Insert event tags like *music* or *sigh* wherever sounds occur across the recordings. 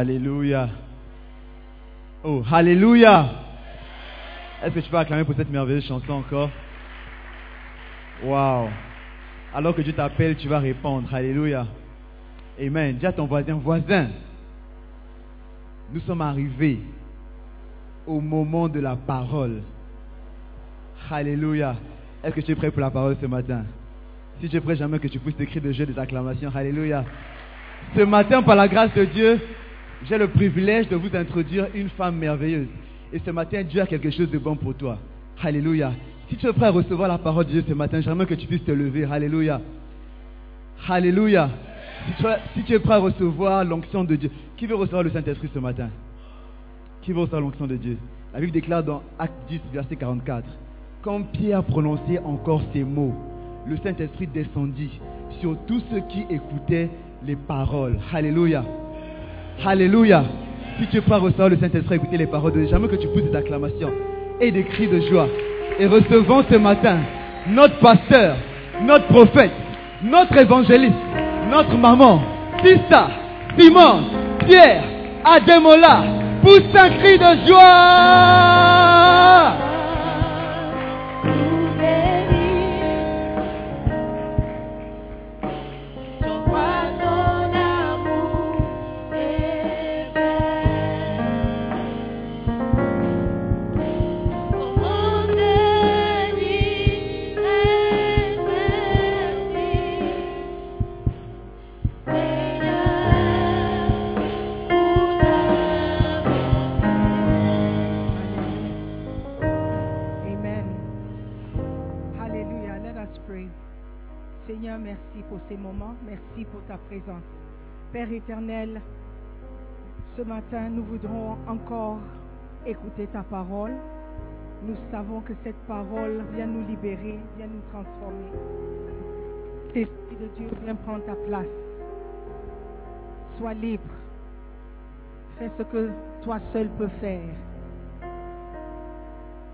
Alléluia. Oh, Alléluia. Est-ce que tu peux acclamer pour cette merveilleuse chanson encore? Wow. Alors que Dieu t'appelle, tu vas répondre. Alléluia. Amen. Dis à ton voisin, voisin, nous sommes arrivés au moment de la parole. Alléluia. Est-ce que tu es prêt pour la parole ce matin? Si tu es prêt, jamais que tu puisses écrire de jeu des acclamations. Alléluia. Ce matin, par la grâce de Dieu, j'ai le privilège de vous introduire une femme merveilleuse. Et ce matin, Dieu a quelque chose de bon pour toi. Alléluia. Si tu es prêt à recevoir la parole de Dieu ce matin, j'aimerais que tu puisses te lever. Alléluia. Alléluia. Si tu, es, prêt à recevoir l'onction de Dieu, qui veut recevoir le Saint-Esprit ce matin? Qui veut recevoir l'onction de Dieu? La Bible déclare dans Acte 10, verset 44, Quand Pierre prononçait encore ces mots, le Saint-Esprit descendit sur tous ceux qui écoutaient les paroles. Alléluia. Alléluia. Si tu à recevoir le Saint-Esprit, écouter les paroles de j'aimerais que tu pousses des acclamations et des cris de joie. Et recevons ce matin notre pasteur, notre prophète, notre évangéliste, notre maman, Sista, Simon, Pierre, Ademola, pousse un cri de joie. Père éternel, ce matin, nous voudrons encore écouter ta parole. Nous savons que cette parole vient nous libérer, vient nous transformer. Esprit de Dieu, viens prendre ta place. Sois libre. Fais ce que toi seul peux faire.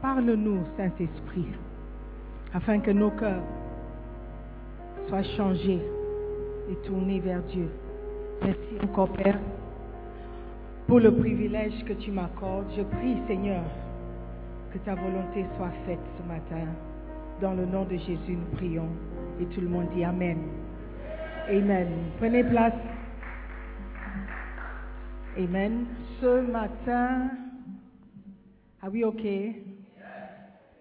Parle-nous, Saint-Esprit, afin que nos cœurs soient changés et tournés vers Dieu. Merci encore, Père, pour le privilège que tu m'accordes. Je prie, Seigneur, que ta volonté soit faite ce matin. Dans le nom de Jésus, nous prions. Et tout le monde dit Amen. Amen. Prenez place. Amen. Ce matin, are we okay?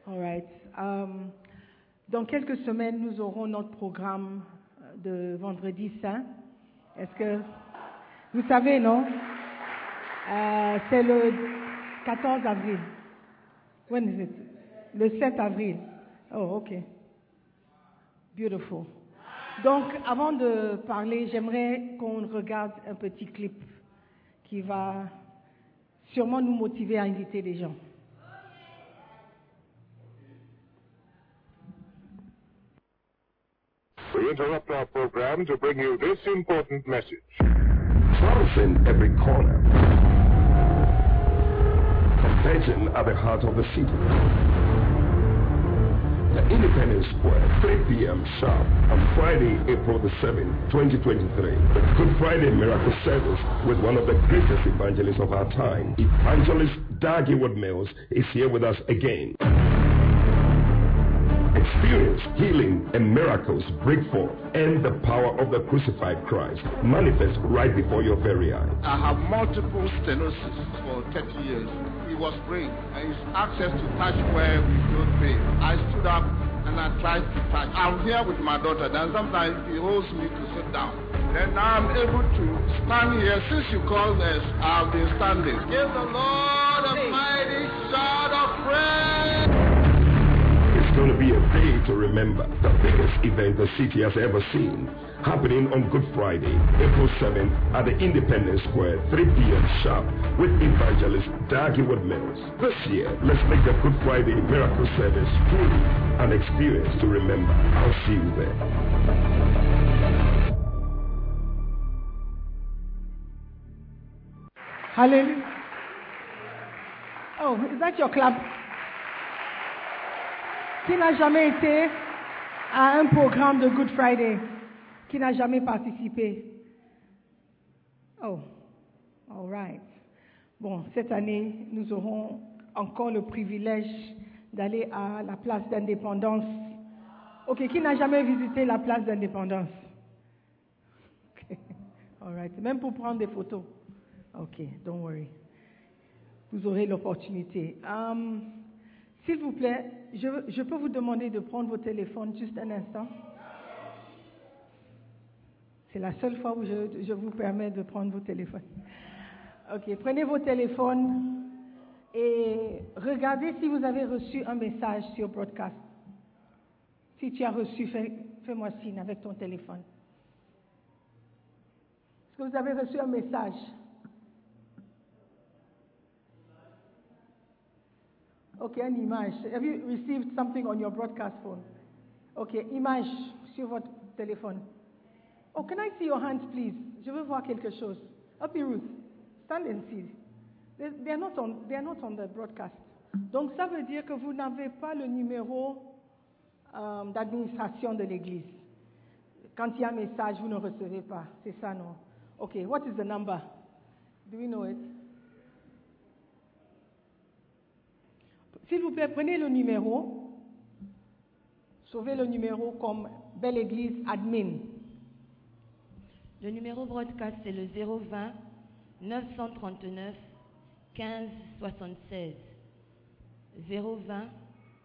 All right. Um, dans quelques semaines, nous aurons notre programme de Vendredi Saint. Est-ce que vous savez, non? Euh, c'est le 14 avril. When is it? Le 7 avril. Oh, ok. Beautiful. Donc, avant de parler, j'aimerais qu'on regarde un petit clip qui va sûrement nous motiver à inviter des gens. Interrupt our program to bring you this important message. Flowers in every corner. Convention at the heart of the city. The Independence Square, 3 p.m. sharp on Friday, April the 7th, 2023. The Good Friday Miracle Service with one of the greatest evangelists of our time. Evangelist Dag Heward Mills is here with us again. Experience healing and miracles break forth and the power of the crucified Christ manifest right before your very eyes. I have multiple stenosis for 30 years. He was praying and he's access to touch where we don't pray. I stood up and I tried to touch. I'm here with my daughter. Then sometimes he holds me to sit down. Then now I'm able to stand here. Since you called us, I've been standing. Give the Lord a mighty shout of praise. Going be a day to remember. The biggest event the city has ever seen. Happening on Good Friday, April 7th at the Independence Square, 3 p.m. sharp with evangelist Dag Heward Mills. This year, let's make the Good Friday miracle service truly an experience to remember. I'll see you there. Hallelujah. Oh, is that your clap? Qui n'a jamais été à un programme de Good Friday? Qui n'a jamais participé? Oh, All right. Bon, cette année, nous aurons encore le privilège d'aller à la place d'indépendance. Ok, qui n'a jamais visité la place d'indépendance? Ok, *laughs* All right. Même pour prendre des photos. Ok, don't worry. Vous aurez l'opportunité. Um, S'il vous plaît, je, je peux vous demander de prendre vos téléphones juste un instant C'est la seule fois où je, je vous permets de prendre vos téléphones. Ok, prenez vos téléphones et regardez si vous avez reçu un message sur broadcast. Si tu as reçu, fais- fais-moi signe avec ton téléphone. Est-ce que vous avez reçu un message? Ok, une image. Have you received something on your broadcast phone? Ok, image sur votre téléphone. Oh, can I see your hands, please? Je veux voir quelque chose. Up Ruth. Stand and see. They, are not on, they are not on the broadcast. Donc, ça veut dire que vous n'avez pas le numéro euh, d'administration de l'Église. Quand il y a un message, vous ne recevez pas. C'est ça, non? Ok, what is the number? Do we know it? S'il vous plaît, prenez le numéro. Sauvez le numéro comme Belle Église Admin. Le numéro broadcast, c'est le 020 939 15 76. 020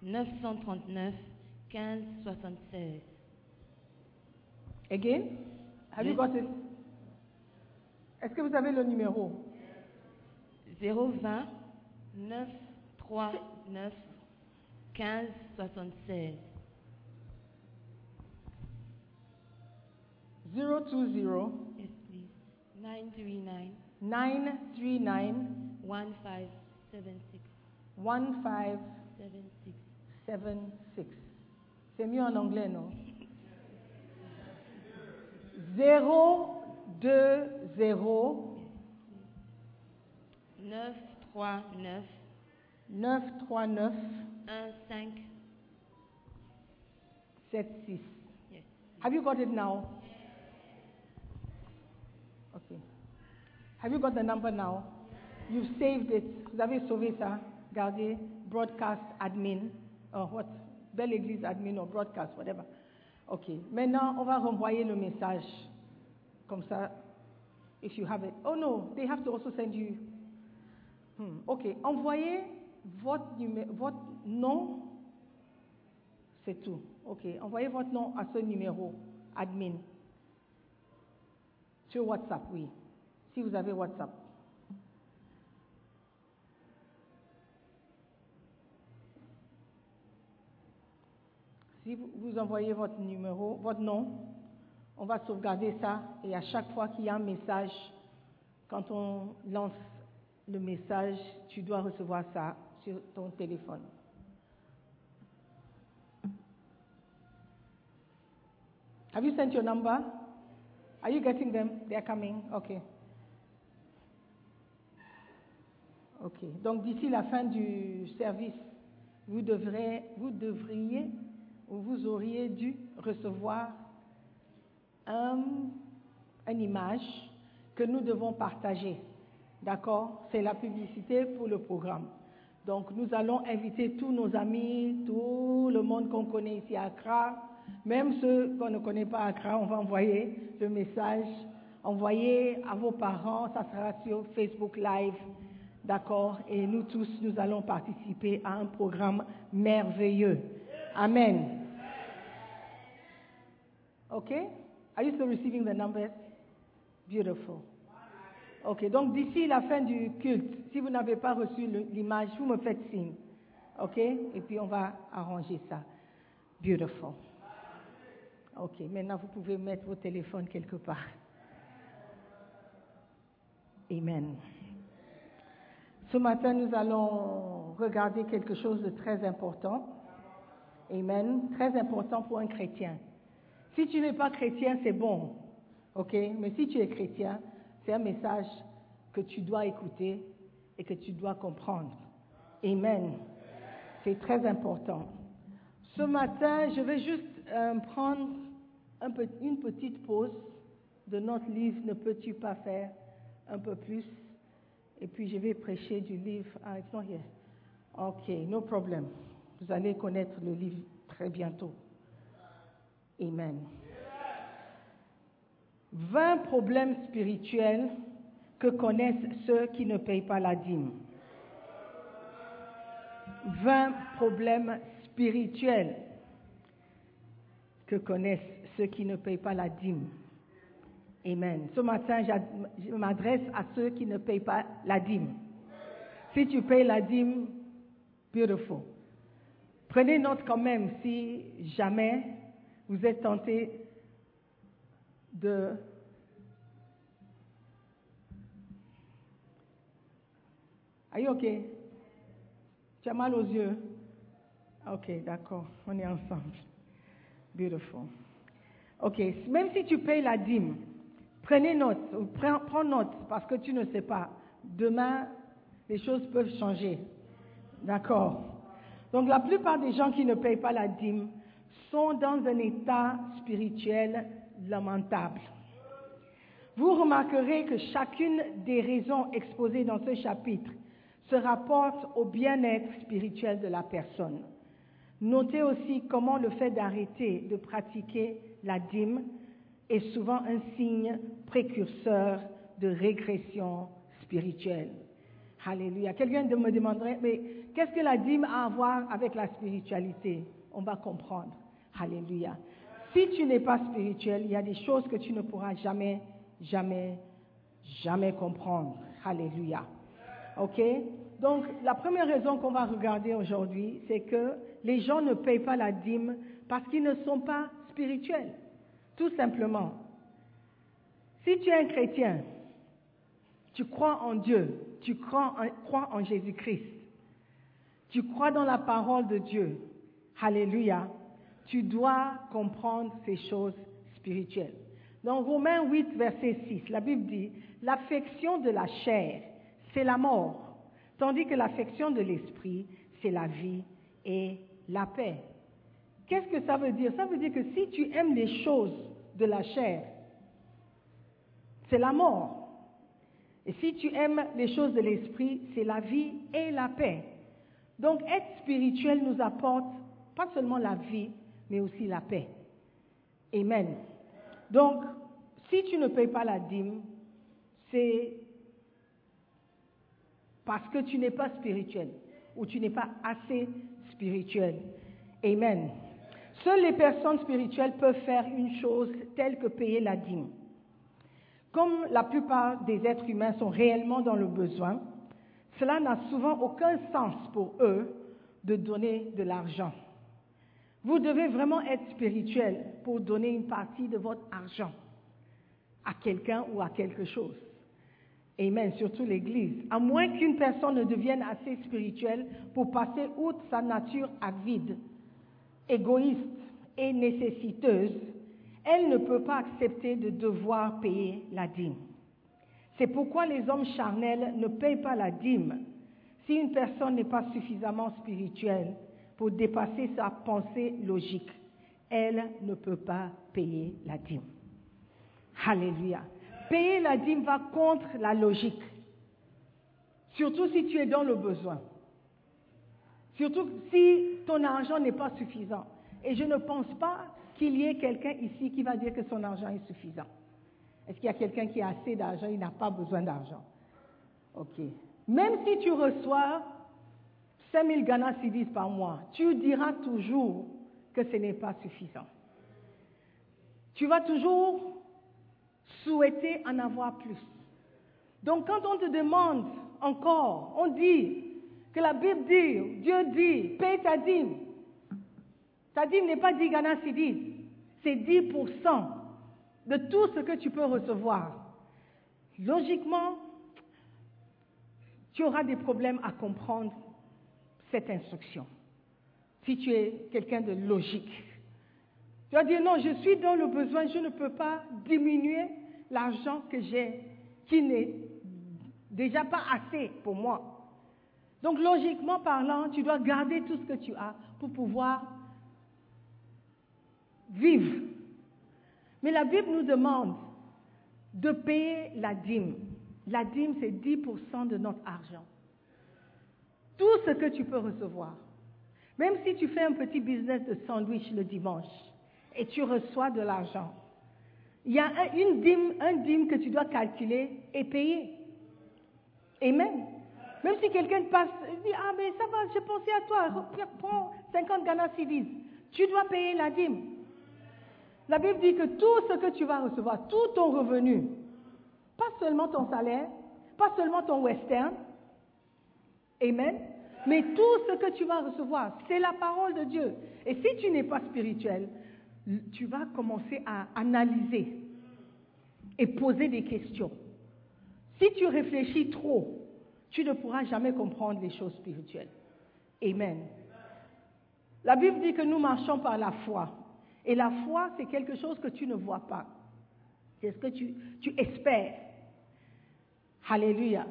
939 15 76. Again? Have you got it? Est-ce que vous avez le numéro? 020 939 15 76. 020 Yes, please. 939 939 1576. 1576. 76. C'est mieux en anglais, non? 020 939 939 15 76. Yes. Have you got it now? Okay. Have you got the number now? You've saved it. Vous avez sauvé ça. Gardez broadcast admin. Or what? Belle Église admin or broadcast, whatever. Ok. Maintenant, on va renvoyer le message. Comme ça, if you have it. Oh no, they have to also send you. Hmm. Ok. Envoyez votre, votre nom. C'est tout. Ok. Envoyez votre nom à ce numéro, admin. Sur WhatsApp, oui. Si vous avez WhatsApp. Si vous envoyez votre numéro, votre nom, on va sauvegarder ça et à chaque fois qu'il y a un message, quand on lance le message, tu dois recevoir ça sur ton téléphone. Have you sent your number? Are you getting them? They are coming. Okay. Ok. Donc d'ici la fin du service, vous devrez, vous devriez ou vous auriez dû recevoir un, une image que nous devons partager. D'accord? C'est la publicité pour le programme. Donc nous allons inviter tous nos amis, tout le monde qu'on connaît ici à Accra, même ceux qu'on ne connaît pas à Accra, on va envoyer le message. Envoyez à vos parents, ça sera sur Facebook Live. D'accord? Et nous tous, nous allons participer à un programme merveilleux. Amen. Okay? Are you still receiving the numbers? Beautiful. Ok, donc d'ici la fin du culte, si vous n'avez pas reçu l'image, vous me faites signe. Ok? Et puis on va arranger ça. Beautiful. Ok, maintenant vous pouvez mettre vos téléphones quelque part. Amen. Ce matin, nous allons regarder quelque chose de très important. Amen. Très important pour un chrétien. Si tu n'es pas chrétien, c'est bon. OK? Mais si tu es chrétien, c'est un message que tu dois écouter et que tu dois comprendre. Amen. C'est très important. Ce matin, je vais juste euh, prendre une petite pause de notre livre Ne peux-tu pas faire un peu plus? Et puis je vais prêcher du livre. Ah, it's not here. Ok, no problem. Vous allez connaître le livre très bientôt. Amen. 20 problèmes spirituels que connaissent ceux qui ne payent pas la dîme. 20 problèmes spirituels que connaissent ceux qui ne payent pas la dîme. Amen. Ce matin, je m'adresse à ceux qui ne payent pas la dîme. Si tu payes la dîme, beautiful. Prenez note quand même si jamais vous êtes tenté de Are you okay? Tu as mal aux yeux? Ok, d'accord, on est ensemble. Beautiful. Ok, même si tu payes la dîme, prenez note, ou prends, prends note, parce que tu ne sais pas. Demain, les choses peuvent changer. D'accord Donc la plupart des gens qui ne payent pas la dîme sont dans un état spirituel lamentable. Vous remarquerez que chacune des raisons exposées dans ce chapitre se rapporte au bien-être spirituel de la personne. Notez aussi comment le fait d'arrêter de pratiquer la dîme est souvent un signe précurseur de régression spirituelle. Alléluia. Quelqu'un me demanderait, mais qu'est-ce que la dîme a à voir avec la spiritualité? On va comprendre. Alléluia. Si tu n'es pas spirituel, il y a des choses que tu ne pourras jamais, jamais, jamais comprendre. Alléluia. OK? Donc, la première raison qu'on va regarder aujourd'hui, c'est que les gens ne payent pas la dîme parce qu'ils ne sont pas spirituels. Tout simplement. Si tu es un chrétien, tu crois en Dieu, tu crois en, crois en Jésus-Christ, tu crois dans la parole de Dieu, Alléluia, tu dois comprendre ces choses spirituelles. Dans Romains 8, verset 6, la Bible dit, l'affection de la chair, c'est la mort, tandis que l'affection de l'esprit, c'est la vie et la paix. Qu'est-ce que ça veut dire? Ça veut dire que si tu aimes les choses de la chair, c'est la mort. Et si tu aimes les choses de l'esprit, c'est la vie et la paix. Donc être spirituel nous apporte pas seulement la vie, mais aussi la paix. Amen. Donc, si tu ne payes pas la dîme, c'est parce que tu n'es pas spirituel ou tu n'es pas assez spirituel. Amen. Seules les personnes spirituelles peuvent faire une chose telle que payer la dîme. Comme la plupart des êtres humains sont réellement dans le besoin, cela n'a souvent aucun sens pour eux de donner de l'argent. Vous devez vraiment être spirituel pour donner une partie de votre argent à quelqu'un ou à quelque chose. Amen, surtout l'Église. À moins qu'une personne ne devienne assez spirituelle pour passer outre sa nature avide, égoïste et nécessiteuse, elle ne peut pas accepter de devoir payer la dîme. C'est pourquoi les hommes charnels ne payent pas la dîme si une personne n'est pas suffisamment spirituelle pour dépasser sa pensée logique. Elle ne peut pas payer la dîme. Alléluia. Payer la dîme va contre la logique. Surtout si tu es dans le besoin. Surtout si ton argent n'est pas suffisant. Et je ne pense pas qu'il y ait quelqu'un ici qui va dire que son argent est suffisant. Est-ce qu'il y a quelqu'un qui a assez d'argent, il n'a pas besoin d'argent? Ok. Même si tu reçois 5000 Ghana Cedis par mois, tu diras toujours que ce n'est pas suffisant. Tu vas toujours souhaiter en avoir plus. Donc quand on te demande encore, on dit que la Bible dit, Dieu dit, paye ta dîme. Ta dîme n'est pas 10 Ghana Cedis, c'est 10% de tout ce que tu peux recevoir. Logiquement, tu auras des problèmes à comprendre cette instruction. Si tu es quelqu'un de logique, tu vas dire non, je suis dans le besoin, je ne peux pas diminuer l'argent que j'ai, qui n'est déjà pas assez pour moi. Donc logiquement parlant, tu dois garder tout ce que tu as pour pouvoir vivre. Mais la Bible nous demande de payer la dîme. La dîme, c'est 10% de notre argent. Tout ce que tu peux recevoir. Même si tu fais un petit business de sandwich le dimanche et tu reçois de l'argent, il y a un, une dîme, un dîme que tu dois calculer et payer. Amen. Même si quelqu'un passe, il dit, ah mais ça va, j'ai pensé à toi, prends 50 Ghana Cedis. Tu dois payer la dîme. La Bible dit que tout ce que tu vas recevoir, tout ton revenu, pas seulement ton salaire, pas seulement ton western, amen, mais tout ce que tu vas recevoir, c'est la parole de Dieu. Et si tu n'es pas spirituel, tu vas commencer à analyser et poser des questions. Si tu réfléchis trop, tu ne pourras jamais comprendre les choses spirituelles. Amen. La Bible dit que nous marchons par la foi. Et la foi, c'est quelque chose que tu ne vois pas. C'est ce que tu, tu espères. Hallelujah.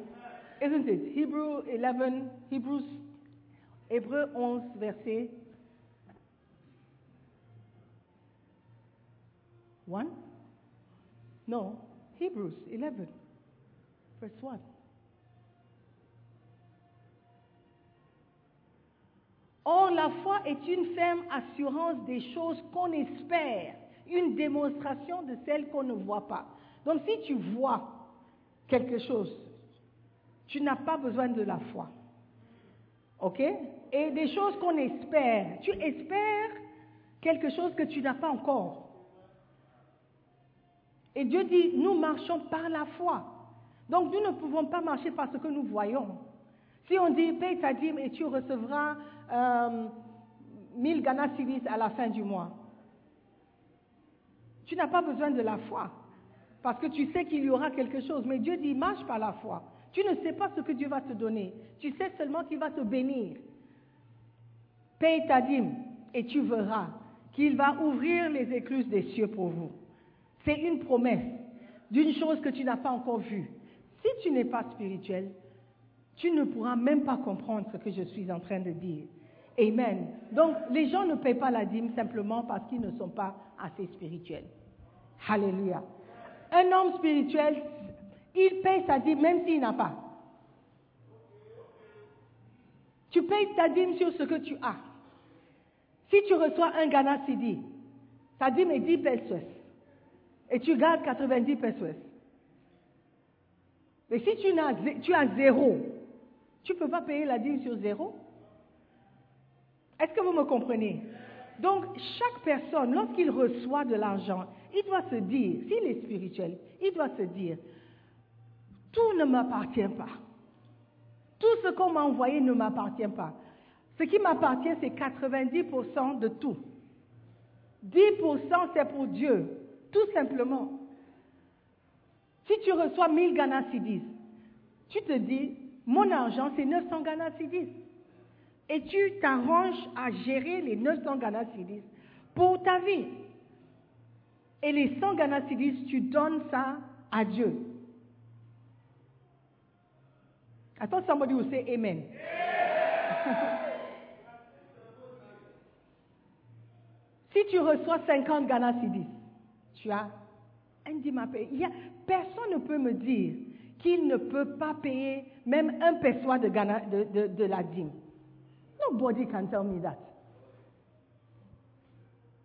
Isn't it? Hebrew 11, Hebrews, Hébreu 11, verset 1? No, Hebrews 11, verse 1. Or, la foi est une ferme assurance des choses qu'on espère, une démonstration de celles qu'on ne voit pas. Donc, si tu vois quelque chose, tu n'as pas besoin de la foi. OK? Et des choses qu'on espère. Tu espères quelque chose que tu n'as pas encore. Et Dieu dit, nous marchons par la foi. Donc nous ne pouvons pas marcher par ce que nous voyons. Si on dit, paye ta dîme et tu recevras euh, 1000 Ghana Cedis à la fin du mois, tu n'as pas besoin de la foi. Parce que tu sais qu'il y aura quelque chose. Mais Dieu dit, marche par la foi. Tu ne sais pas ce que Dieu va te donner. Tu sais seulement qu'il va te bénir. Paye ta dîme et tu verras qu'il va ouvrir les écluses des cieux pour vous. C'est une promesse d'une chose que tu n'as pas encore vue. Si tu n'es pas spirituel, tu ne pourras même pas comprendre ce que je suis en train de dire. Amen. Donc, les gens ne payent pas la dîme simplement parce qu'ils ne sont pas assez spirituels. Alléluia. Un homme spirituel, il paye sa dîme même s'il n'a pas. Tu payes ta dîme sur ce que tu as. Si tu reçois un Ghana Sidi, ta dîme est 10 pesos et tu gardes 90 pesos. Mais si tu, as, tu as zéro, tu ne peux pas payer la dîme sur zéro. Est-ce que vous me comprenez? Donc, chaque personne, lorsqu'il reçoit de l'argent, il doit se dire, s'il est spirituel, il doit se dire, tout ne m'appartient pas. Tout ce qu'on m'a envoyé ne m'appartient pas. Ce qui m'appartient, c'est 90% de tout. 10% c'est pour Dieu, tout simplement. Si tu reçois 1000 Ghana Cedis, tu te dis, mon argent c'est 900 Ghana Cedis. Et tu t'arranges à gérer les 900 Ghana Cedis pour ta vie. Et les 100 Ghana Cedis, tu donnes ça à Dieu. Attends, somebody will say Amen. *laughs* si tu reçois 50 Ghana Cedis, tu as un dîme à payer. Personne ne peut me dire qu'il ne peut pas payer même un peso de, Ghana, de, de, de la dîme. Nobody can tell me that.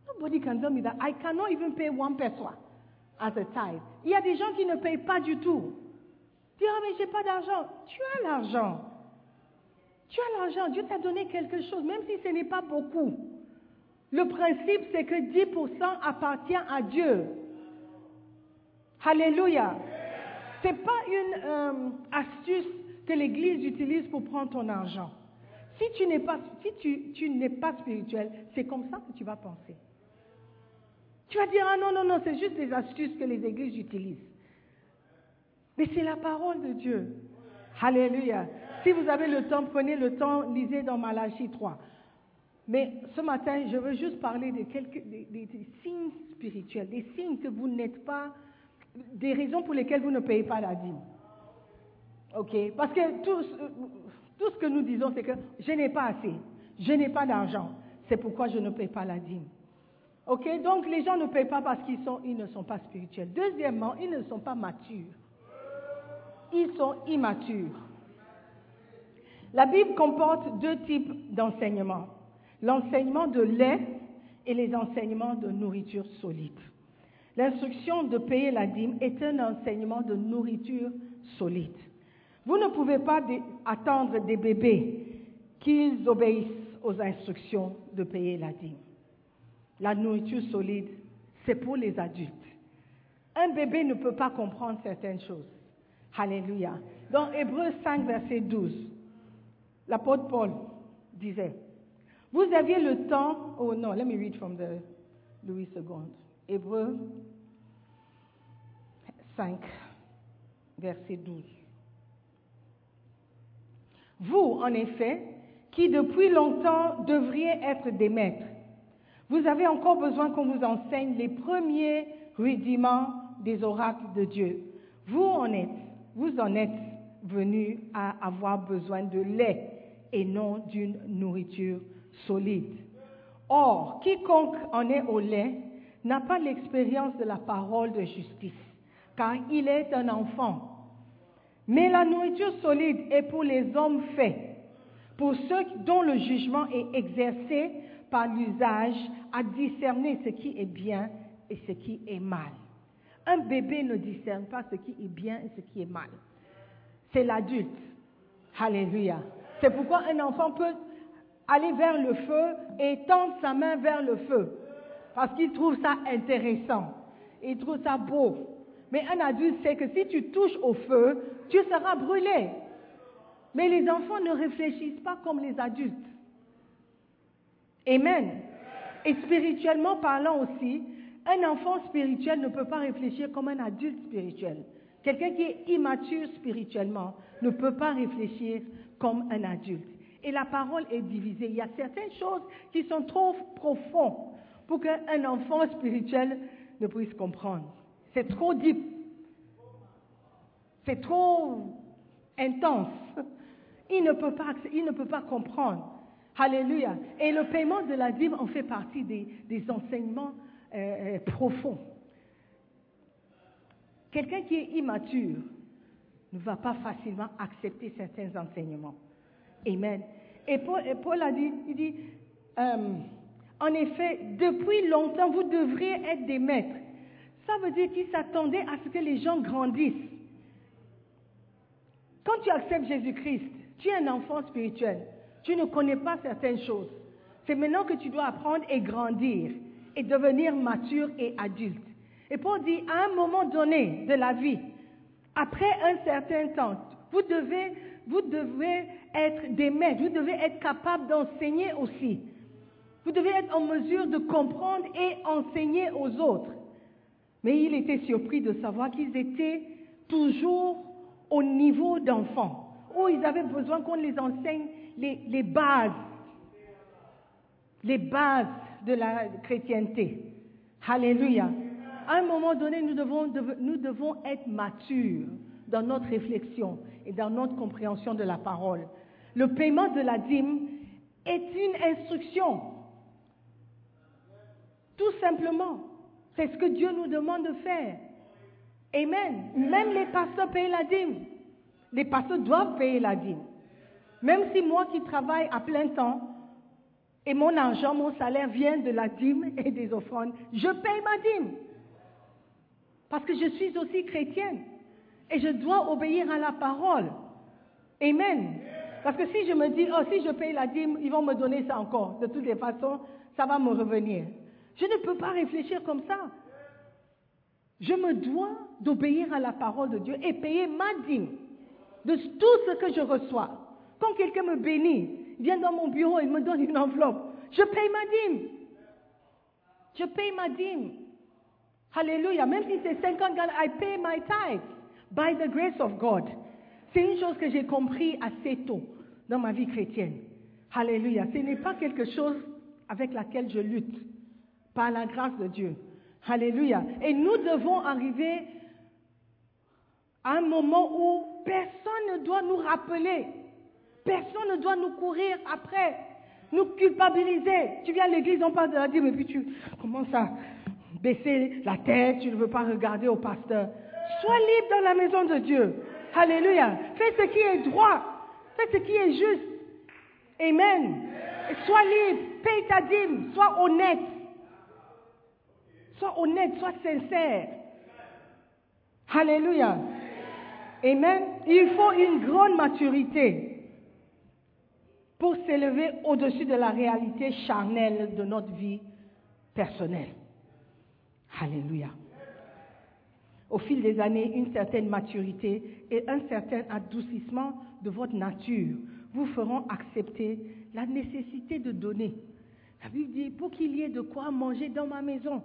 Nobody can tell me that. I cannot even pay one peso as a tithe. Il y a des gens qui ne payent pas du tout. Dis, ah, mais j'ai pas d'argent. Tu as l'argent. Tu as l'argent. Dieu t'a donné quelque chose, même si ce n'est pas beaucoup. Le principe, c'est que 10% appartient à Dieu. Alléluia. Ce n'est pas une euh, astuce que l'Église utilise pour prendre ton argent. Si tu n'es pas, si tu, tu n'es pas spirituel, c'est comme ça que tu vas penser. Tu vas dire, ah non, non, non, c'est juste des astuces que les églises utilisent. Mais c'est la parole de Dieu. Alléluia. Si vous avez le temps, prenez le temps, lisez dans Malachie 3. Mais ce matin, je veux juste parler de quelques des, signes spirituels, des signes que vous n'êtes pas, des raisons pour lesquelles vous ne payez pas la dîme. Ok? Parce que tout, tout ce que nous disons, c'est que je n'ai pas assez, je n'ai pas d'argent. C'est pourquoi je ne paye pas la dîme. Ok? Donc les gens ne payent pas parce qu'ils sont, ils ne sont pas spirituels. Deuxièmement, ils ne sont pas matures. Ils sont immatures. La Bible comporte deux types d'enseignements. L'enseignement de lait et les enseignements de nourriture solide. L'instruction de payer la dîme est un enseignement de nourriture solide. Vous ne pouvez pas attendre des bébés qu'ils obéissent aux instructions de payer la dîme. La nourriture solide, c'est pour les adultes. Un bébé ne peut pas comprendre certaines choses. Alléluia. Dans Hébreux 5, verset 12, l'apôtre Paul disait, vous aviez le temps, oh non, let me read from the Louis II. Hébreux 5, verset 12. Vous, en effet, qui depuis longtemps devriez être des maîtres, vous avez encore besoin qu'on vous enseigne les premiers rudiments des oracles de Dieu. Vous en êtes, vous en êtes venus à avoir besoin de lait et non d'une nourriture solide. Or, quiconque en est au lait n'a pas l'expérience de la parole de justice, car il est un enfant. Mais la nourriture solide est pour les hommes faits, pour ceux dont le jugement est exercé par l'usage à discerner ce qui est bien et ce qui est mal. Un bébé ne discerne pas ce qui est bien et ce qui est mal. C'est l'adulte. Alléluia. C'est pourquoi un enfant peut aller vers le feu et tendre sa main vers le feu. Parce qu'il trouve ça intéressant. Il trouve ça beau. Mais un adulte sait que si tu touches au feu, tu seras brûlé. Mais les enfants ne réfléchissent pas comme les adultes. Amen. Et spirituellement parlant aussi, un enfant spirituel ne peut pas réfléchir comme un adulte spirituel. Quelqu'un qui est immature spirituellement ne peut pas réfléchir comme un adulte. Et la parole est divisée. Il y a certaines choses qui sont trop profondes pour qu'un enfant spirituel ne puisse comprendre. C'est trop deep. C'est trop intense. Il ne peut pas, il ne peut pas comprendre. Alléluia. Et le paiement de la dîme en fait partie des, des enseignements profonds. Quelqu'un qui est immature ne va pas facilement accepter certains enseignements. Amen. Et Paul, et Paul a dit, il dit, euh, en effet, depuis longtemps, vous devriez être des maîtres. Ça veut dire qu'il s'attendait à ce que les gens grandissent. Quand tu acceptes Jésus-Christ, tu es un enfant spirituel. Tu ne connais pas certaines choses. C'est maintenant que tu dois apprendre et grandir et devenir mature et adulte. Et Paul dit, à un moment donné de la vie, après un certain temps, vous devez, vous devez être des maîtres, vous devez être capable d'enseigner aussi. Vous devez être en mesure de comprendre et enseigner aux autres. Mais il était surpris de savoir qu'ils étaient toujours au niveau d'enfants, où ils avaient besoin qu'on les enseigne les, les bases, les bases de la chrétienté. Alléluia. À un moment donné, nous devons, nous devons être matures dans notre réflexion et dans notre compréhension de la parole. Le paiement de la dîme est une instruction. Tout simplement. C'est ce que Dieu nous demande de faire. Amen. Même les pasteurs payent la dîme. Les pasteurs doivent payer la dîme. Même si moi qui travaille à plein temps et mon argent, mon salaire vient de la dîme et des offrandes, je paye ma dîme. Parce que je suis aussi chrétienne. Et je dois obéir à la parole. Amen. Parce que si je me dis, oh, si je paye la dîme, ils vont me donner ça encore. De toutes les façons, ça va me revenir. Je ne peux pas réfléchir comme ça. Je me dois d'obéir à la parole de Dieu et payer ma dîme de tout ce que je reçois. Quand quelqu'un me bénit, vient dans mon bureau et me donne une enveloppe, je paye ma dîme. Je paye ma dîme. Alléluia. Même si c'est 50 dollars, I pay my tithe by the grace of God. C'est une chose que j'ai compris assez tôt dans ma vie chrétienne. Alléluia. Ce n'est pas quelque chose avec laquelle je lutte, par la grâce de Dieu. Alléluia. Et nous devons arriver à un moment où personne ne doit nous rappeler, personne ne doit nous courir après, nous culpabiliser. Tu viens à l'église, on parle de la dîme, et puis tu commences à baisser la tête, tu ne veux pas regarder au pasteur. Sois libre dans la maison de Dieu. Alléluia. Fais ce qui est droit. Fais ce qui est juste. Amen. Sois libre. Paye ta dîme. Sois honnête. Sois honnête. Sois sincère. Alléluia. Amen. Il faut une grande maturité pour s'élever au-dessus de la réalité charnelle de notre vie personnelle. Alléluia. Au fil des années, une certaine maturité et un certain adoucissement de votre nature vous feront accepter la nécessité de donner. La Bible dit, pour qu'il y ait de quoi manger dans ma maison.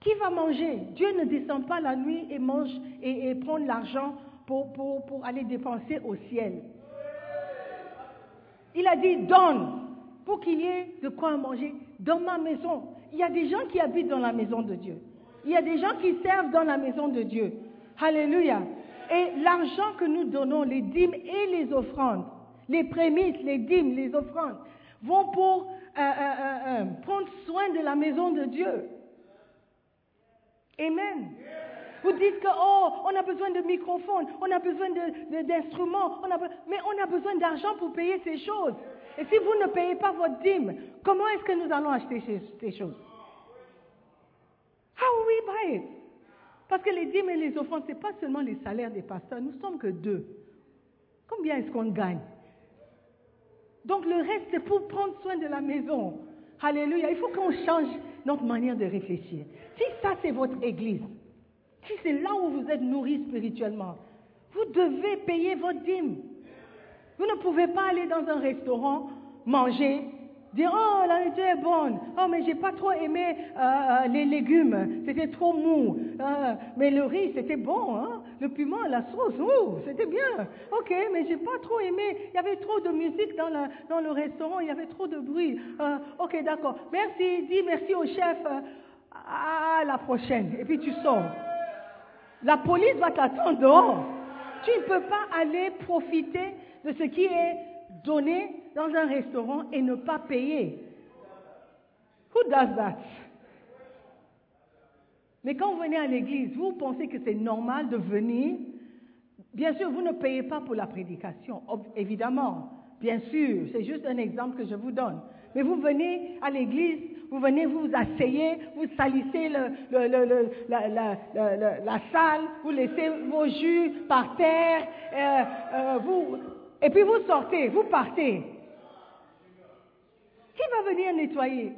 Qui va manger? Dieu ne descend pas la nuit et mange et, prend l'argent pour aller dépenser au ciel. Il a dit, donne pour qu'il y ait de quoi manger dans ma maison. Il y a des gens qui habitent dans la maison de Dieu. Il y a des gens qui servent dans la maison de Dieu. Alléluia. Et l'argent que nous donnons, les dîmes et les offrandes, les prémices, les dîmes, les offrandes, vont pour euh, euh, euh, prendre soin de la maison de Dieu. Amen. Vous dites que, oh, on a besoin de microphones, on a besoin d'instruments, mais on a besoin d'argent pour payer ces choses. Et si vous ne payez pas votre dîme, comment est-ce que nous allons acheter ces, choses? How will we buy? Parce que les dîmes et les offrandes, ce n'est pas seulement les salaires des pasteurs, nous sommes que deux. Combien est-ce qu'on gagne? Donc le reste, c'est pour prendre soin de la maison. Alléluia. Il faut qu'on change notre manière de réfléchir. Si ça, c'est votre église, si c'est là où vous êtes nourri spirituellement, vous devez payer votre dîme. Vous ne pouvez pas aller dans un restaurant, manger, dire Oh, la nourriture est bonne. Oh, mais j'ai pas trop aimé euh, les légumes, c'était trop mou. Euh, mais le riz, c'était bon. Hein? Le piment, la sauce, oh, c'était bien. Ok, mais j'ai pas trop aimé. Il y avait trop de musique dans, le restaurant, il y avait trop de bruit. Euh, ok, d'accord. Merci, dis merci au chef. à la prochaine. Et puis tu sors. La police va t'attendre dehors. Tu ne peux pas aller profiter de ce qui est donné dans un restaurant et ne pas payer. Who does that? Mais quand vous venez à l'église, vous pensez que c'est normal de venir? Bien sûr, vous ne payez pas pour la prédication, évidemment. Bien sûr, c'est juste un exemple que je vous donne. Mais vous venez à l'église, vous venez, vous asseyez, vous salissez la, salle, vous laissez vos jus par terre, euh, euh, vous, et puis vous sortez, vous partez. Qui va venir nettoyer?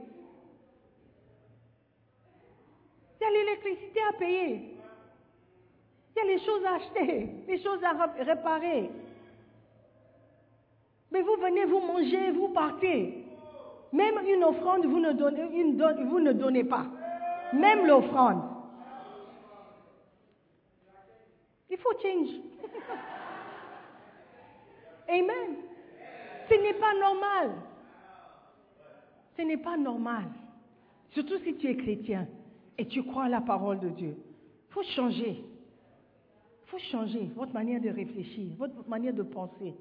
Il y a l'électricité à payer. Il y a les choses à acheter, les choses à réparer. Mais vous venez, vous mangez, vous partez. Même une offrande, vous ne donnez, vous ne donnez pas. Même l'offrande. Il faut change. *laughs* Amen. Ce n'est pas normal. Ce n'est pas normal. Surtout si tu es chrétien et tu crois à la parole de Dieu. Il faut changer. Il faut changer votre manière de réfléchir, votre manière de penser.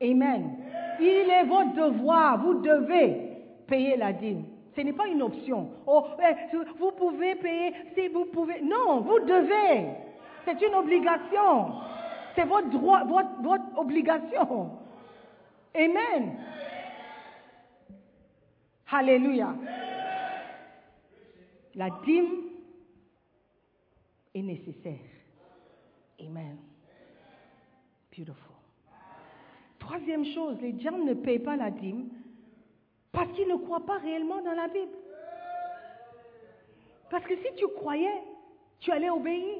Amen. Il est votre devoir, vous devez payer la dîme. Ce n'est pas une option. Oh, eh, vous pouvez payer si vous pouvez. Non, vous devez. C'est une obligation. C'est votre droit, votre, obligation. Amen. Alléluia. La dîme est nécessaire. Amen. Beautiful. Troisième chose, les gens ne payent pas la dîme parce qu'ils ne croient pas réellement dans la Bible. Parce que si tu croyais, tu allais obéir.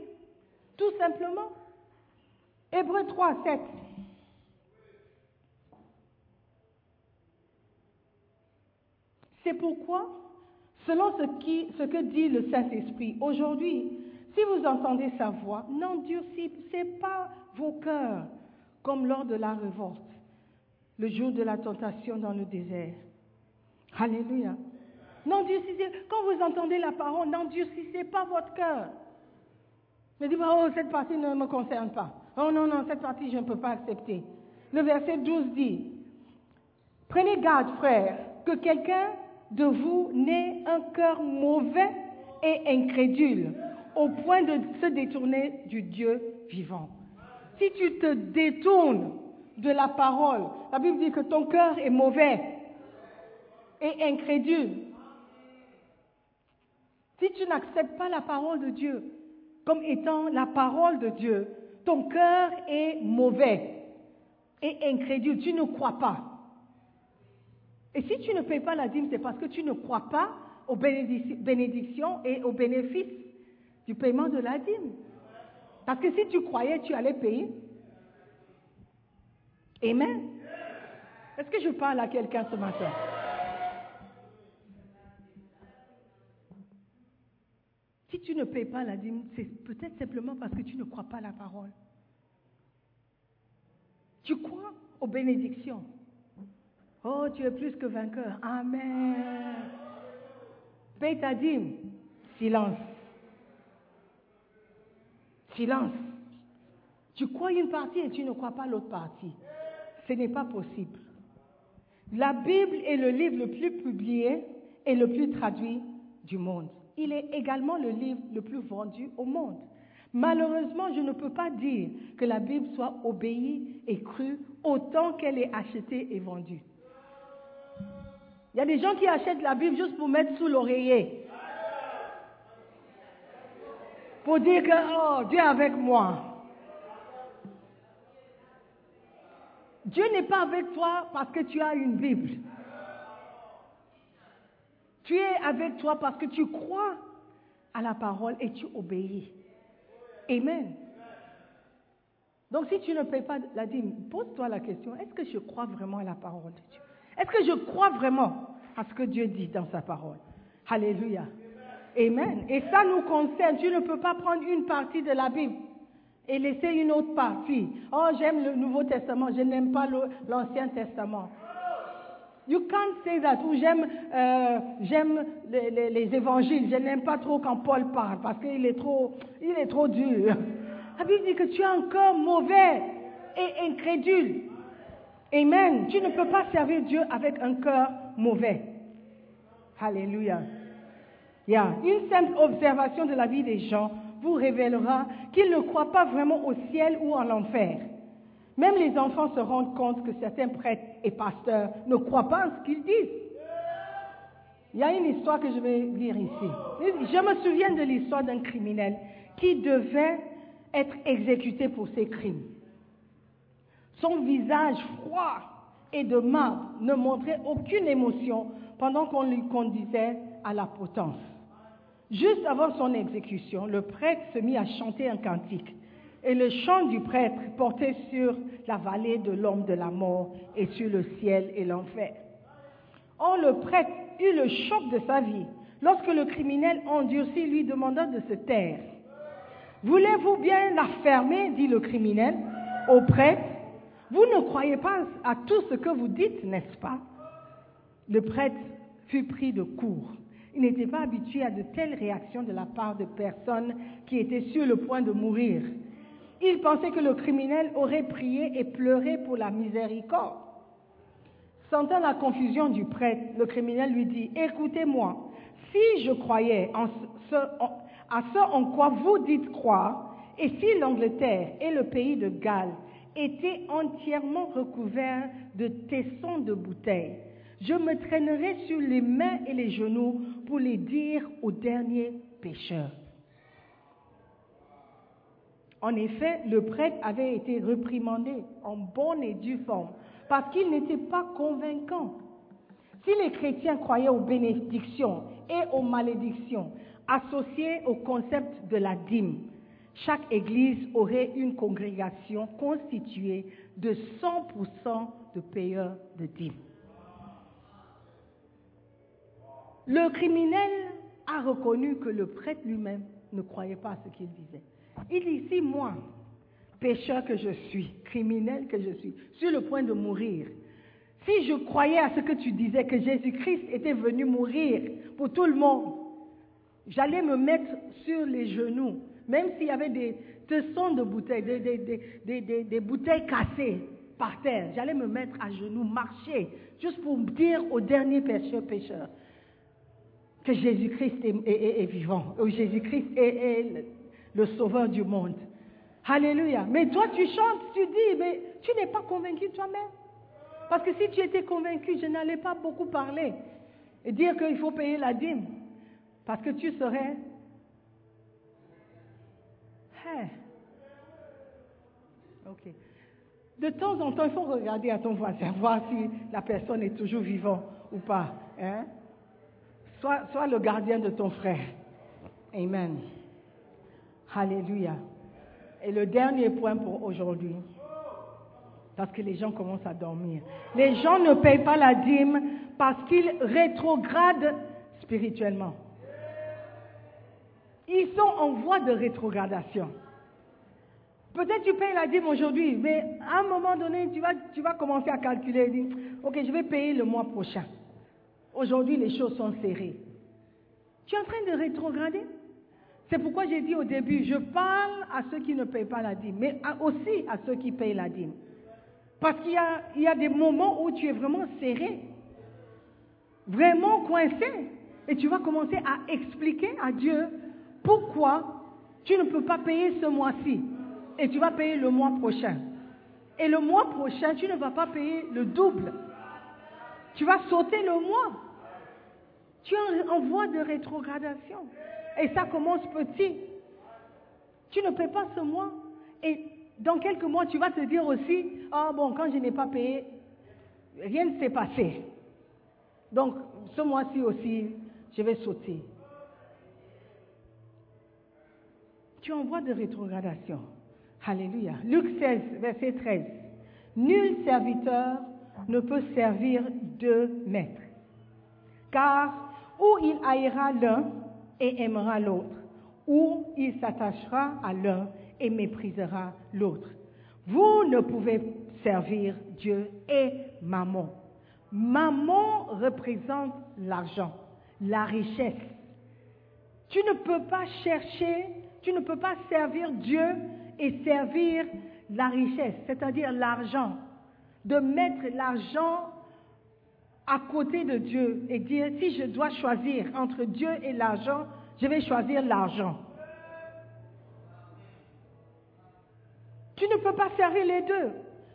Tout simplement. Hébreu 3, 7. C'est pourquoi, selon ce, que dit le Saint-Esprit, aujourd'hui, si vous entendez sa voix, n'endurcissez pas vos cœurs comme lors de la révolte, le jour de la tentation dans le désert. Alléluia. N'endurcissez, quand vous entendez la parole, n'endurcissez pas votre cœur. Ne dites pas, oh, cette partie ne me concerne pas. Oh non, non, cette partie, je ne peux pas accepter. Le verset 12 dit, prenez garde, frère, que quelqu'un de vous n'ait un cœur mauvais et incrédule, au point de se détourner du Dieu vivant. Si tu te détournes de la parole, la Bible dit que ton cœur est mauvais et incrédule. Si tu n'acceptes pas la parole de Dieu comme étant la parole de Dieu, ton cœur est mauvais et incrédule. Tu ne crois pas. Et si tu ne payes pas la dîme, c'est parce que tu ne crois pas aux bénédic- bénédictions et aux bénéfices du paiement de la dîme. Parce que si tu croyais, tu allais payer. Amen. Est-ce que je parle à quelqu'un ce matin? Tu ne payes pas la dîme, c'est peut-être simplement parce que tu ne crois pas à la parole. Tu crois aux bénédictions. Oh, tu es plus que vainqueur. Amen. Paye ta dîme. Silence. Silence. Tu crois une partie et tu ne crois pas l'autre partie. Ce n'est pas possible. La Bible est le livre le plus publié et le plus traduit du monde. Il est également le livre le plus vendu au monde. Malheureusement, je ne peux pas dire que la Bible soit obéie et crue autant qu'elle est achetée et vendue. Il y a des gens qui achètent la Bible juste pour mettre sous l'oreiller. Pour dire que, oh, Dieu est avec moi. Dieu n'est pas avec toi parce que tu as une Bible. Tu es avec toi parce que tu crois à la parole et tu obéis. Amen. Donc si tu ne payes pas la dîme, pose-toi la question, est-ce que je crois vraiment à la parole de Dieu? Est-ce que je crois vraiment à ce que Dieu dit dans sa parole? Alléluia. Amen. Et ça nous concerne. Tu ne peux pas prendre une partie de la Bible et laisser une autre partie. Oh, j'aime le Nouveau Testament, je n'aime pas l'Ancien Testament. You can't say that. Ou j'aime, euh, j'aime les, les- les évangiles. Je n'aime pas trop quand Paul parle parce qu'il est trop, il est trop dur. *laughs* La Bible dit que tu un cœur mauvais et incrédule. Amen. Tu ne peux pas servir Dieu avec un cœur mauvais. Alléluia. Yeah. Une simple observation de la vie des gens vous révélera qu'ils ne croient pas vraiment au ciel ou en l'enfer. Même les enfants se rendent compte que certains prêtres et pasteurs ne croient pas en ce qu'ils disent. Il y a une histoire que je vais lire ici. Je me souviens de l'histoire d'un criminel qui devait être exécuté pour ses crimes. Son visage froid et de marbre ne montrait aucune émotion pendant qu'on lui conduisait à la potence. Juste avant son exécution, le prêtre se mit à chanter un cantique. Et le chant du prêtre portait sur la vallée de l'homme de la mort et sur le ciel et l'enfer. Or, le prêtre eut le choc de sa vie lorsque le criminel endurci lui demanda de se taire. Voulez-vous bien la fermer dit le criminel au prêtre? Vous ne croyez pas à tout ce que vous dites, n'est-ce pas? Le prêtre fut pris de court. Il n'était pas habitué à de telles réactions de la part de personnes qui étaient sur le point de mourir. Il pensait que le criminel aurait prié et pleuré pour la miséricorde. Sentant la confusion du prêtre, le criminel lui dit, écoutez-moi, si je croyais à ce en quoi vous dites croire, et si l'Angleterre et le pays de Galles étaient entièrement recouverts de tessons de bouteilles, je me traînerais sur les mains et les genoux pour les dire aux derniers pécheurs. En effet, le prêtre avait été reprimandé en bonne et due forme parce qu'il n'était pas convaincant. Si les chrétiens croyaient aux bénédictions et aux malédictions associées au concept de la dîme, chaque église aurait une congrégation constituée de 100% de payeurs de dîmes. Le criminel a reconnu que le prêtre lui-même ne croyait pas à ce qu'il disait. Il dit, si moi, pécheur que je suis, criminel que je suis, sur le point de mourir, si je croyais à ce que tu disais, que Jésus-Christ était venu mourir pour tout le monde, j'allais me mettre sur les genoux, même s'il y avait des tessons de bouteilles, des, des- des- des- bouteilles cassées par terre, j'allais me mettre à genoux, marcher, juste pour dire au dernier pécheur, pécheur, que Jésus-Christ est, est- est- est vivant, ou Jésus-Christ est le, sauveur du monde. Alléluia. Mais toi, tu chantes, tu dis, mais tu n'es pas convaincu toi-même. Parce que si tu étais convaincu, je n'allais pas beaucoup parler et dire qu'il faut payer la dîme. Parce que tu serais. Hein? Ok. De temps en temps, il faut regarder à ton voisin, *laughs* voir si la personne est toujours vivante ou pas. Hein? Sois, sois le gardien de ton frère. Amen. Alléluia. Et le dernier point pour aujourd'hui, parce que les gens commencent à dormir. Les gens ne payent pas la dîme parce qu'ils rétrogradent spirituellement. Ils sont en voie de rétrogradation. Peut-être tu payes la dîme aujourd'hui, mais à un moment donné, tu vas, tu vas commencer à calculer, dire, ok, je vais payer le mois prochain. Aujourd'hui, les choses sont serrées. Tu es en train de rétrograder? C'est pourquoi j'ai dit au début, je parle à ceux qui ne payent pas la dîme, mais aussi à ceux qui payent la dîme. Parce qu'il y a, des moments où tu es vraiment serré, vraiment coincé, et tu vas commencer à expliquer à Dieu pourquoi tu ne peux pas payer ce mois-ci et tu vas payer le mois prochain. Et le mois prochain, tu ne vas pas payer le double. Tu vas sauter le mois. Tu es en voie de rétrogradation. Et ça commence petit. Tu ne paies pas ce mois. Et dans quelques mois, tu vas te dire aussi, ah bon, quand je n'ai pas payé, rien ne s'est passé. Donc, ce mois-ci aussi, je vais sauter. Tu es en voie de rétrogradation. Alléluia. Luc 16, verset 13. Nul serviteur ne peut servir deux maîtres. Car ou il haïra l'un et aimera l'autre, ou il s'attachera à l'un et méprisera l'autre. Vous ne pouvez servir Dieu et Mammon. Mammon représente l'argent, la richesse. Tu ne peux pas chercher, tu ne peux pas servir Dieu et servir la richesse, c'est-à-dire l'argent. De mettre l'argent à côté de Dieu et dire, si je dois choisir entre Dieu et l'argent, je vais choisir l'argent. Tu ne peux pas servir les deux.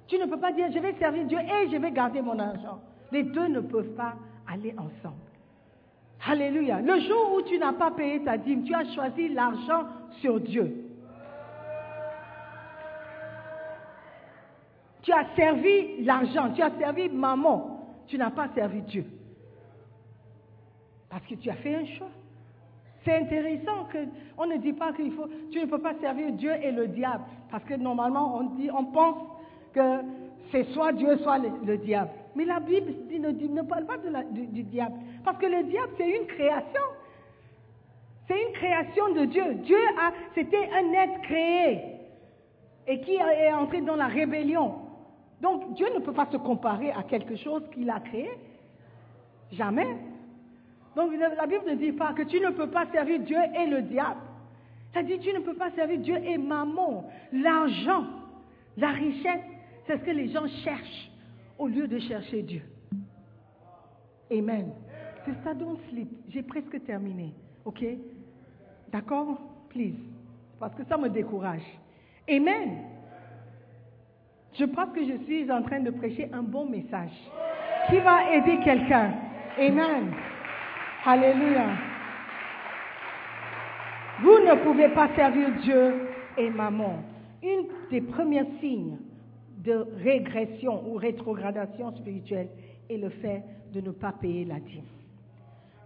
Tu ne peux pas dire, je vais servir Dieu et je vais garder mon argent. Les deux ne peuvent pas aller ensemble. Alléluia. Le jour où tu n'as pas payé ta dîme, tu as choisi l'argent sur Dieu. Tu as servi l'argent, tu as servi maman, tu n'as pas servi Dieu. Parce que tu as fait un choix. C'est intéressant que on ne dit pas qu'il faut, tu ne peux pas servir Dieu et le diable, parce que normalement on dit, on pense que c'est soit Dieu, soit le, le diable. Mais la Bible ne, dit- ne parle pas de du, du diable, parce que le diable c'est une création. C'est une création de Dieu. Dieu a, c'était un être créé et qui est entré dans la rébellion. Donc Dieu ne peut pas se comparer à quelque chose qu'il a créé. Jamais. Donc la Bible ne dit pas que tu ne peux pas servir Dieu et le diable. Ça dit tu ne peux pas servir Dieu et maman. L'argent, la richesse, c'est ce que les gens cherchent au lieu de chercher Dieu. Amen. C'est ça, don't sleep. J'ai presque terminé. OK? D'accord? Please. Parce que ça me décourage. Amen. Je pense que je suis en train de prêcher un bon message qui va aider quelqu'un. Amen. Alléluia. Vous ne pouvez pas servir Dieu et maman. Une des premiers signes de régression ou rétrogradation spirituelle est le fait de ne pas payer la dîme.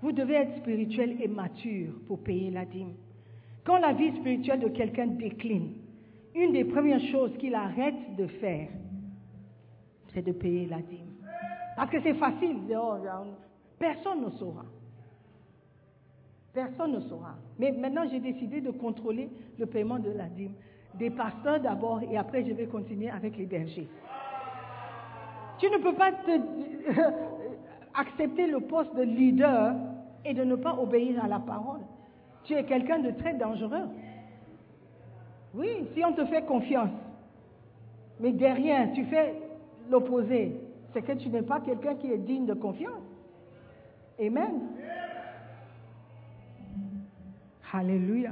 Vous devez être spirituel et mature pour payer la dîme. Quand la vie spirituelle de quelqu'un décline, une des premières choses qu'il arrête de faire, c'est de payer la dîme. Parce que c'est facile. Oh, personne ne saura. Personne ne saura. Mais maintenant, j'ai décidé de contrôler le paiement de la dîme. Des pasteurs d'abord et après, je vais continuer avec les bergers. Tu ne peux pas te- *laughs* accepter le poste de leader et de ne pas obéir à la parole. Tu es quelqu'un de très dangereux. Oui, si on te fait confiance, mais derrière tu fais l'opposé, c'est que tu n'es pas quelqu'un qui est digne de confiance. Amen. Alléluia.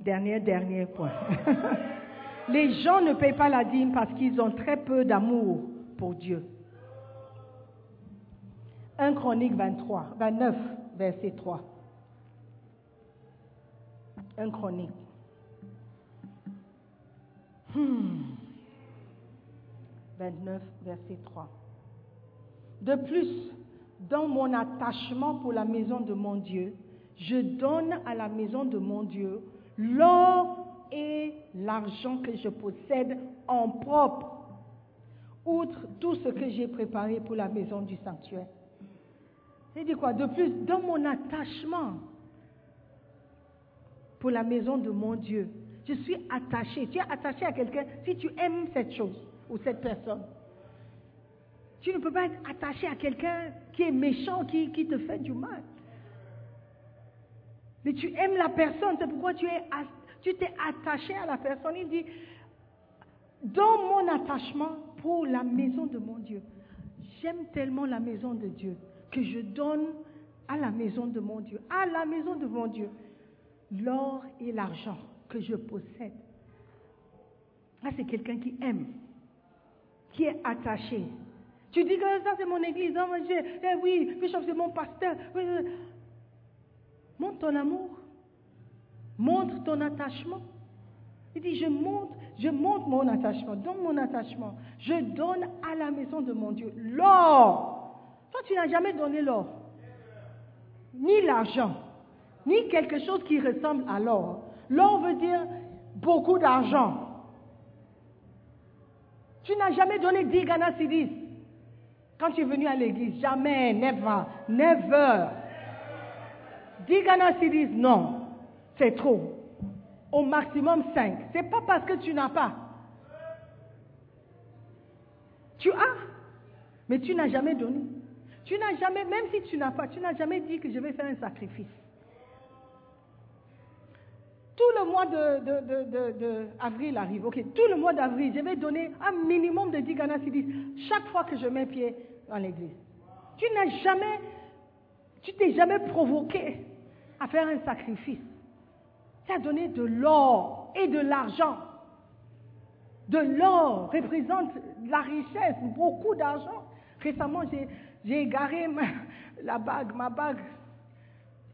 Dernier, dernier point. *laughs* Les gens ne payent pas la dîme parce qu'ils ont très peu d'amour pour Dieu. 1 Chronique 23, 29, verset 3. 1 Chronique. Hmm. 29, verset 3. De plus, dans mon attachement pour la maison de mon Dieu, je donne à la maison de mon Dieu l'or et l'argent que je possède en propre, outre tout ce que j'ai préparé pour la maison du sanctuaire. C'est dit quoi? De plus, dans mon attachement pour la maison de mon Dieu, je suis attaché. Tu es attaché à quelqu'un si tu aimes cette chose ou cette personne. Tu ne peux pas être attaché à quelqu'un qui est méchant, qui, qui te fait du mal. Mais tu aimes la personne, c'est pourquoi tu es tu t'es attaché à la personne. Il dit, dans mon attachement pour la maison de mon Dieu, j'aime tellement la maison de Dieu que je donne à la maison de mon Dieu, à la maison de mon Dieu, l'or et l'argent que je possède. Là, c'est quelqu'un qui aime, qui est attaché. Tu dis que ça, c'est mon église. Hein, eh oui, Bishop, c'est mon pasteur. Montre ton amour. Montre ton attachement. Il dit, je montre, je montre mon attachement, donne mon attachement. Je donne à la maison de mon Dieu l'or. Toi, tu n'as jamais donné l'or. Ni l'argent, ni quelque chose qui ressemble à l'or. L'or veut dire beaucoup d'argent. Tu n'as jamais donné 10 Ghana quand tu es venu à l'église. Jamais, never, never. 10 Ghana non. C'est trop. Au maximum 5. C'est pas parce que tu n'as pas. Tu as, mais tu n'as jamais donné. Tu n'as jamais, même si tu n'as pas, tu n'as jamais dit que je vais faire un sacrifice. Tout le mois de, arrive. Ok, tout le mois d'avril, je vais donner un minimum de 10 Ghana chaque fois que je mets pied dans l'église. Tu n'as jamais, tu t'es jamais provoqué à faire un sacrifice. Tu as donné de l'or et de l'argent. De l'or représente la richesse, beaucoup d'argent. Récemment, j'ai égaré ma, la bague, ma bague.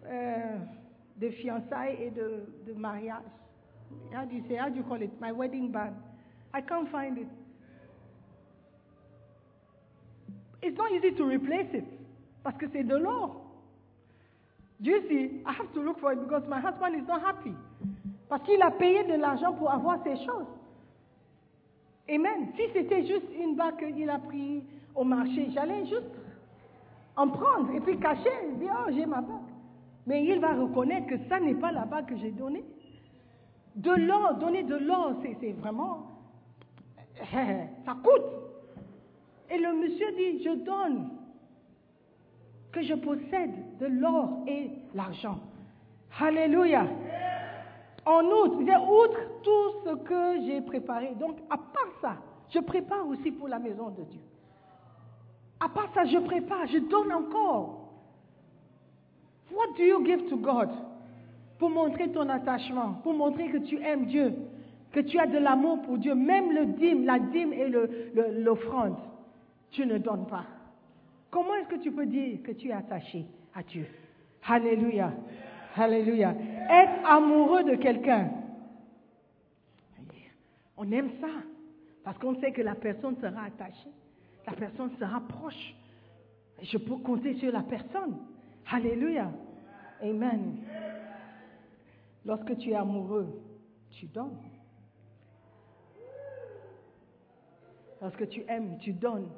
Euh, de fiançailles et de, de mariage. How do you say, how do you call it? My wedding band. I can't find it. It's not easy to replace it parce que c'est de l'or. Do you? I have to look for it because my husband is not happy. Parce qu'il a payé de l'argent pour avoir ces choses. Amen. Si c'était juste une bague qu'il a pris au marché, j'allais juste en prendre et puis cacher, dire, oh, j'ai ma bague. Mais il va reconnaître que ça n'est pas bague que j'ai donnée. De l'or, donner de l'or, c'est vraiment... *laughs* Ça coûte. Et le monsieur dit, je donne que je possède de l'or et l'argent. Alléluia. En outre, outre tout ce que j'ai préparé. Donc, à part ça, je prépare aussi pour la maison de Dieu. À part ça, je prépare, je donne encore. What do you give to God? Pour montrer ton attachement, pour montrer que tu aimes Dieu, que tu as de l'amour pour Dieu, même le dîme, la dîme et l'offrande, tu ne donnes pas. Comment est-ce que tu peux dire que tu es attaché à Dieu? Alléluia. Alléluia. Être amoureux de quelqu'un. On aime ça. Parce qu'on sait que la personne sera attachée. La personne sera proche. Je peux compter sur la personne. Alléluia. Amen. Lorsque tu es amoureux, tu donnes. Lorsque tu aimes, tu donnes.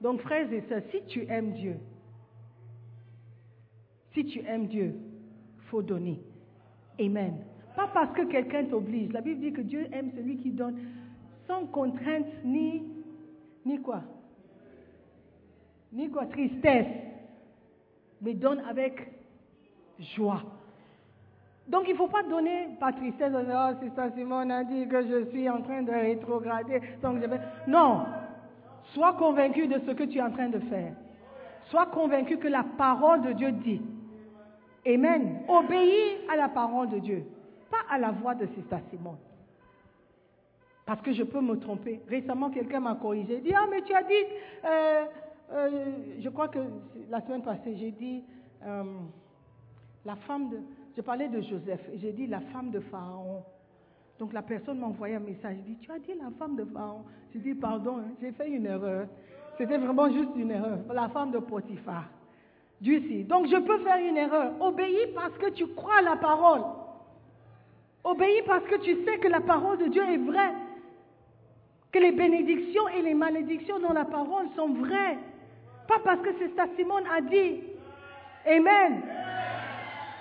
Donc, frères et sœurs, si tu aimes Dieu, si tu aimes Dieu, faut donner. Amen. Pas parce que quelqu'un t'oblige. La Bible dit que Dieu aime celui qui donne sans contrainte ni quoi? Ni quoi? Tristesse. Mais donne avec joie. Donc il ne faut pas donner par tristesse, oh, c'est ça, Simon a dit que je suis en train de rétrograder. Donc je vais... Non, sois convaincu de ce que tu es en train de faire. Sois convaincu que la parole de Dieu dit. Amen. Obéis à la parole de Dieu. pas à la voix de Sister Simone. Parce que je peux me tromper. Récemment, quelqu'un m'a corrigé. Il dit, ah, mais tu as dit, euh, euh, je crois que la semaine passée, j'ai dit, euh, la femme de, je parlais de Joseph, et j'ai dit la femme de Pharaon. Donc la personne m'a envoyé un message, dit, tu as dit la femme de Pharaon? J'ai dit, pardon, hein, j'ai fait une erreur. C'était vraiment juste une erreur. La femme de Potiphar. Sait. Donc je peux faire une erreur. Obéis parce que tu crois à la parole. Obéis parce que tu sais que la parole de Dieu est vraie. Que les bénédictions et les malédictions dans la parole sont vraies. Pas parce que c'est ça Simone a dit. Amen.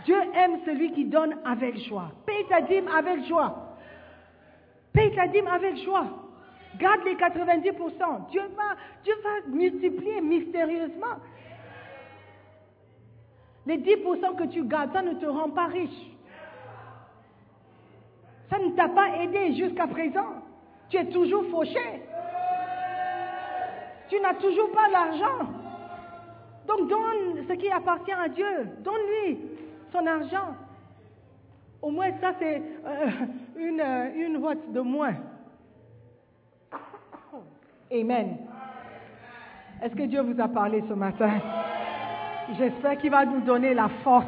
Dieu aime celui qui donne avec joie. Paye ta dîme avec joie. Paye ta dîme avec joie. Garde les 90%. Dieu va, Dieu va multiplier mystérieusement. Les 10% que tu gardes, ça ne te rend pas riche. Ça ne t'a pas aidé jusqu'à présent. Tu es toujours fauché. Tu n'as toujours pas l'argent. Donc donne ce qui appartient à Dieu. Donne-lui son argent. Au moins ça c'est euh, une, euh, une vote de moins. Amen. Est-ce que Dieu vous a parlé ce matin? J'espère qu'il va nous donner la force,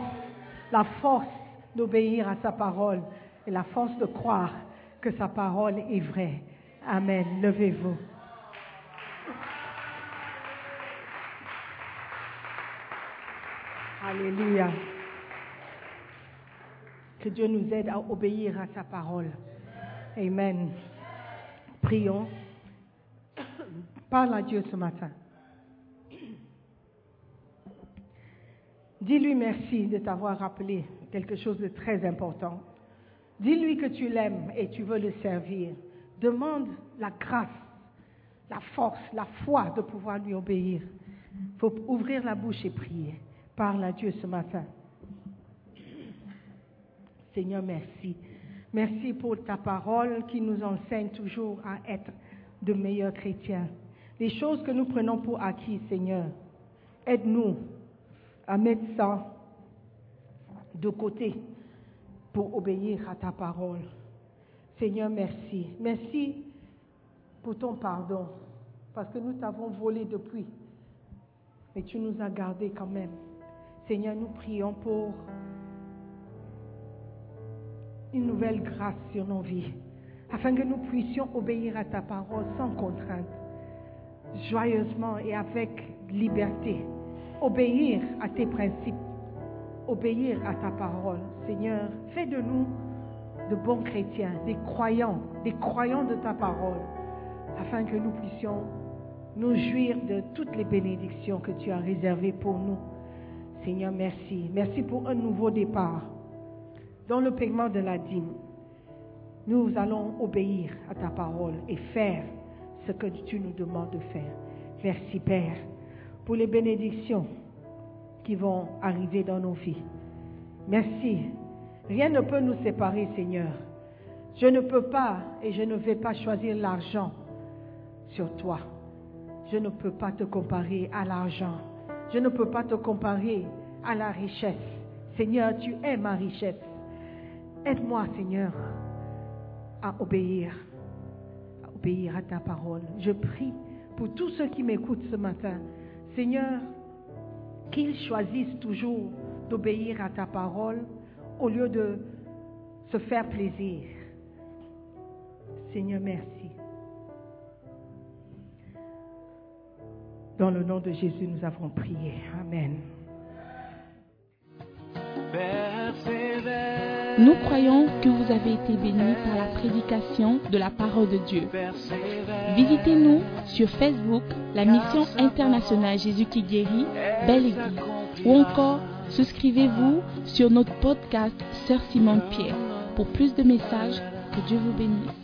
la force d'obéir à sa parole et la force de croire que sa parole est vraie. Amen. Levez-vous. Alléluia. Que Dieu nous aide à obéir à sa parole. Amen. Prions. Parle à Dieu ce matin. Dis-lui merci de t'avoir rappelé quelque chose de très important. Dis-lui que tu l'aimes et tu veux le servir. Demande la grâce, la force, la foi de pouvoir lui obéir. Il faut ouvrir la bouche et prier. Parle à Dieu ce matin. Seigneur, merci. Merci pour ta parole qui nous enseigne toujours à être de meilleurs chrétiens. Les choses que nous prenons pour acquis, Seigneur, aide-nous à mettre ça de côté pour obéir à ta parole. Seigneur, merci. Merci pour ton pardon, parce que nous t'avons volé depuis, mais tu nous as gardés quand même. Seigneur, nous prions pour une nouvelle grâce sur nos vies, afin que nous puissions obéir à ta parole sans contrainte, joyeusement et avec liberté, obéir à tes principes, obéir à ta parole. Seigneur, fais de nous de bons chrétiens, des croyants, des croyants de ta parole, afin que nous puissions nous jouir de toutes les bénédictions que tu as réservées pour nous. Seigneur, merci. Merci pour un nouveau départ. Dans le paiement de la dîme, nous allons obéir à ta parole et faire ce que tu nous demandes de faire. Merci Père pour les bénédictions qui vont arriver dans nos vies. Merci. Rien ne peut nous séparer, Seigneur. Je ne peux pas et je ne vais pas choisir l'argent sur toi. Je ne peux pas te comparer à l'argent. Je ne peux pas te comparer à la richesse. Seigneur, tu es ma richesse. Aide-moi, Seigneur, à obéir, à obéir à ta parole. Je prie pour tous ceux qui m'écoutent ce matin. Seigneur, qu'ils choisissent toujours d'obéir à ta parole au lieu de se faire plaisir. Seigneur, merci. Dans le nom de Jésus, nous avons prié. Amen. Nous croyons que vous avez été bénis par la prédication de la parole de Dieu. Visitez-nous sur Facebook, la mission internationale Jésus qui guérit, Belle ou encore souscrivez-vous sur notre podcast Sœur Simone Pierre pour plus de messages. Que Dieu vous bénisse.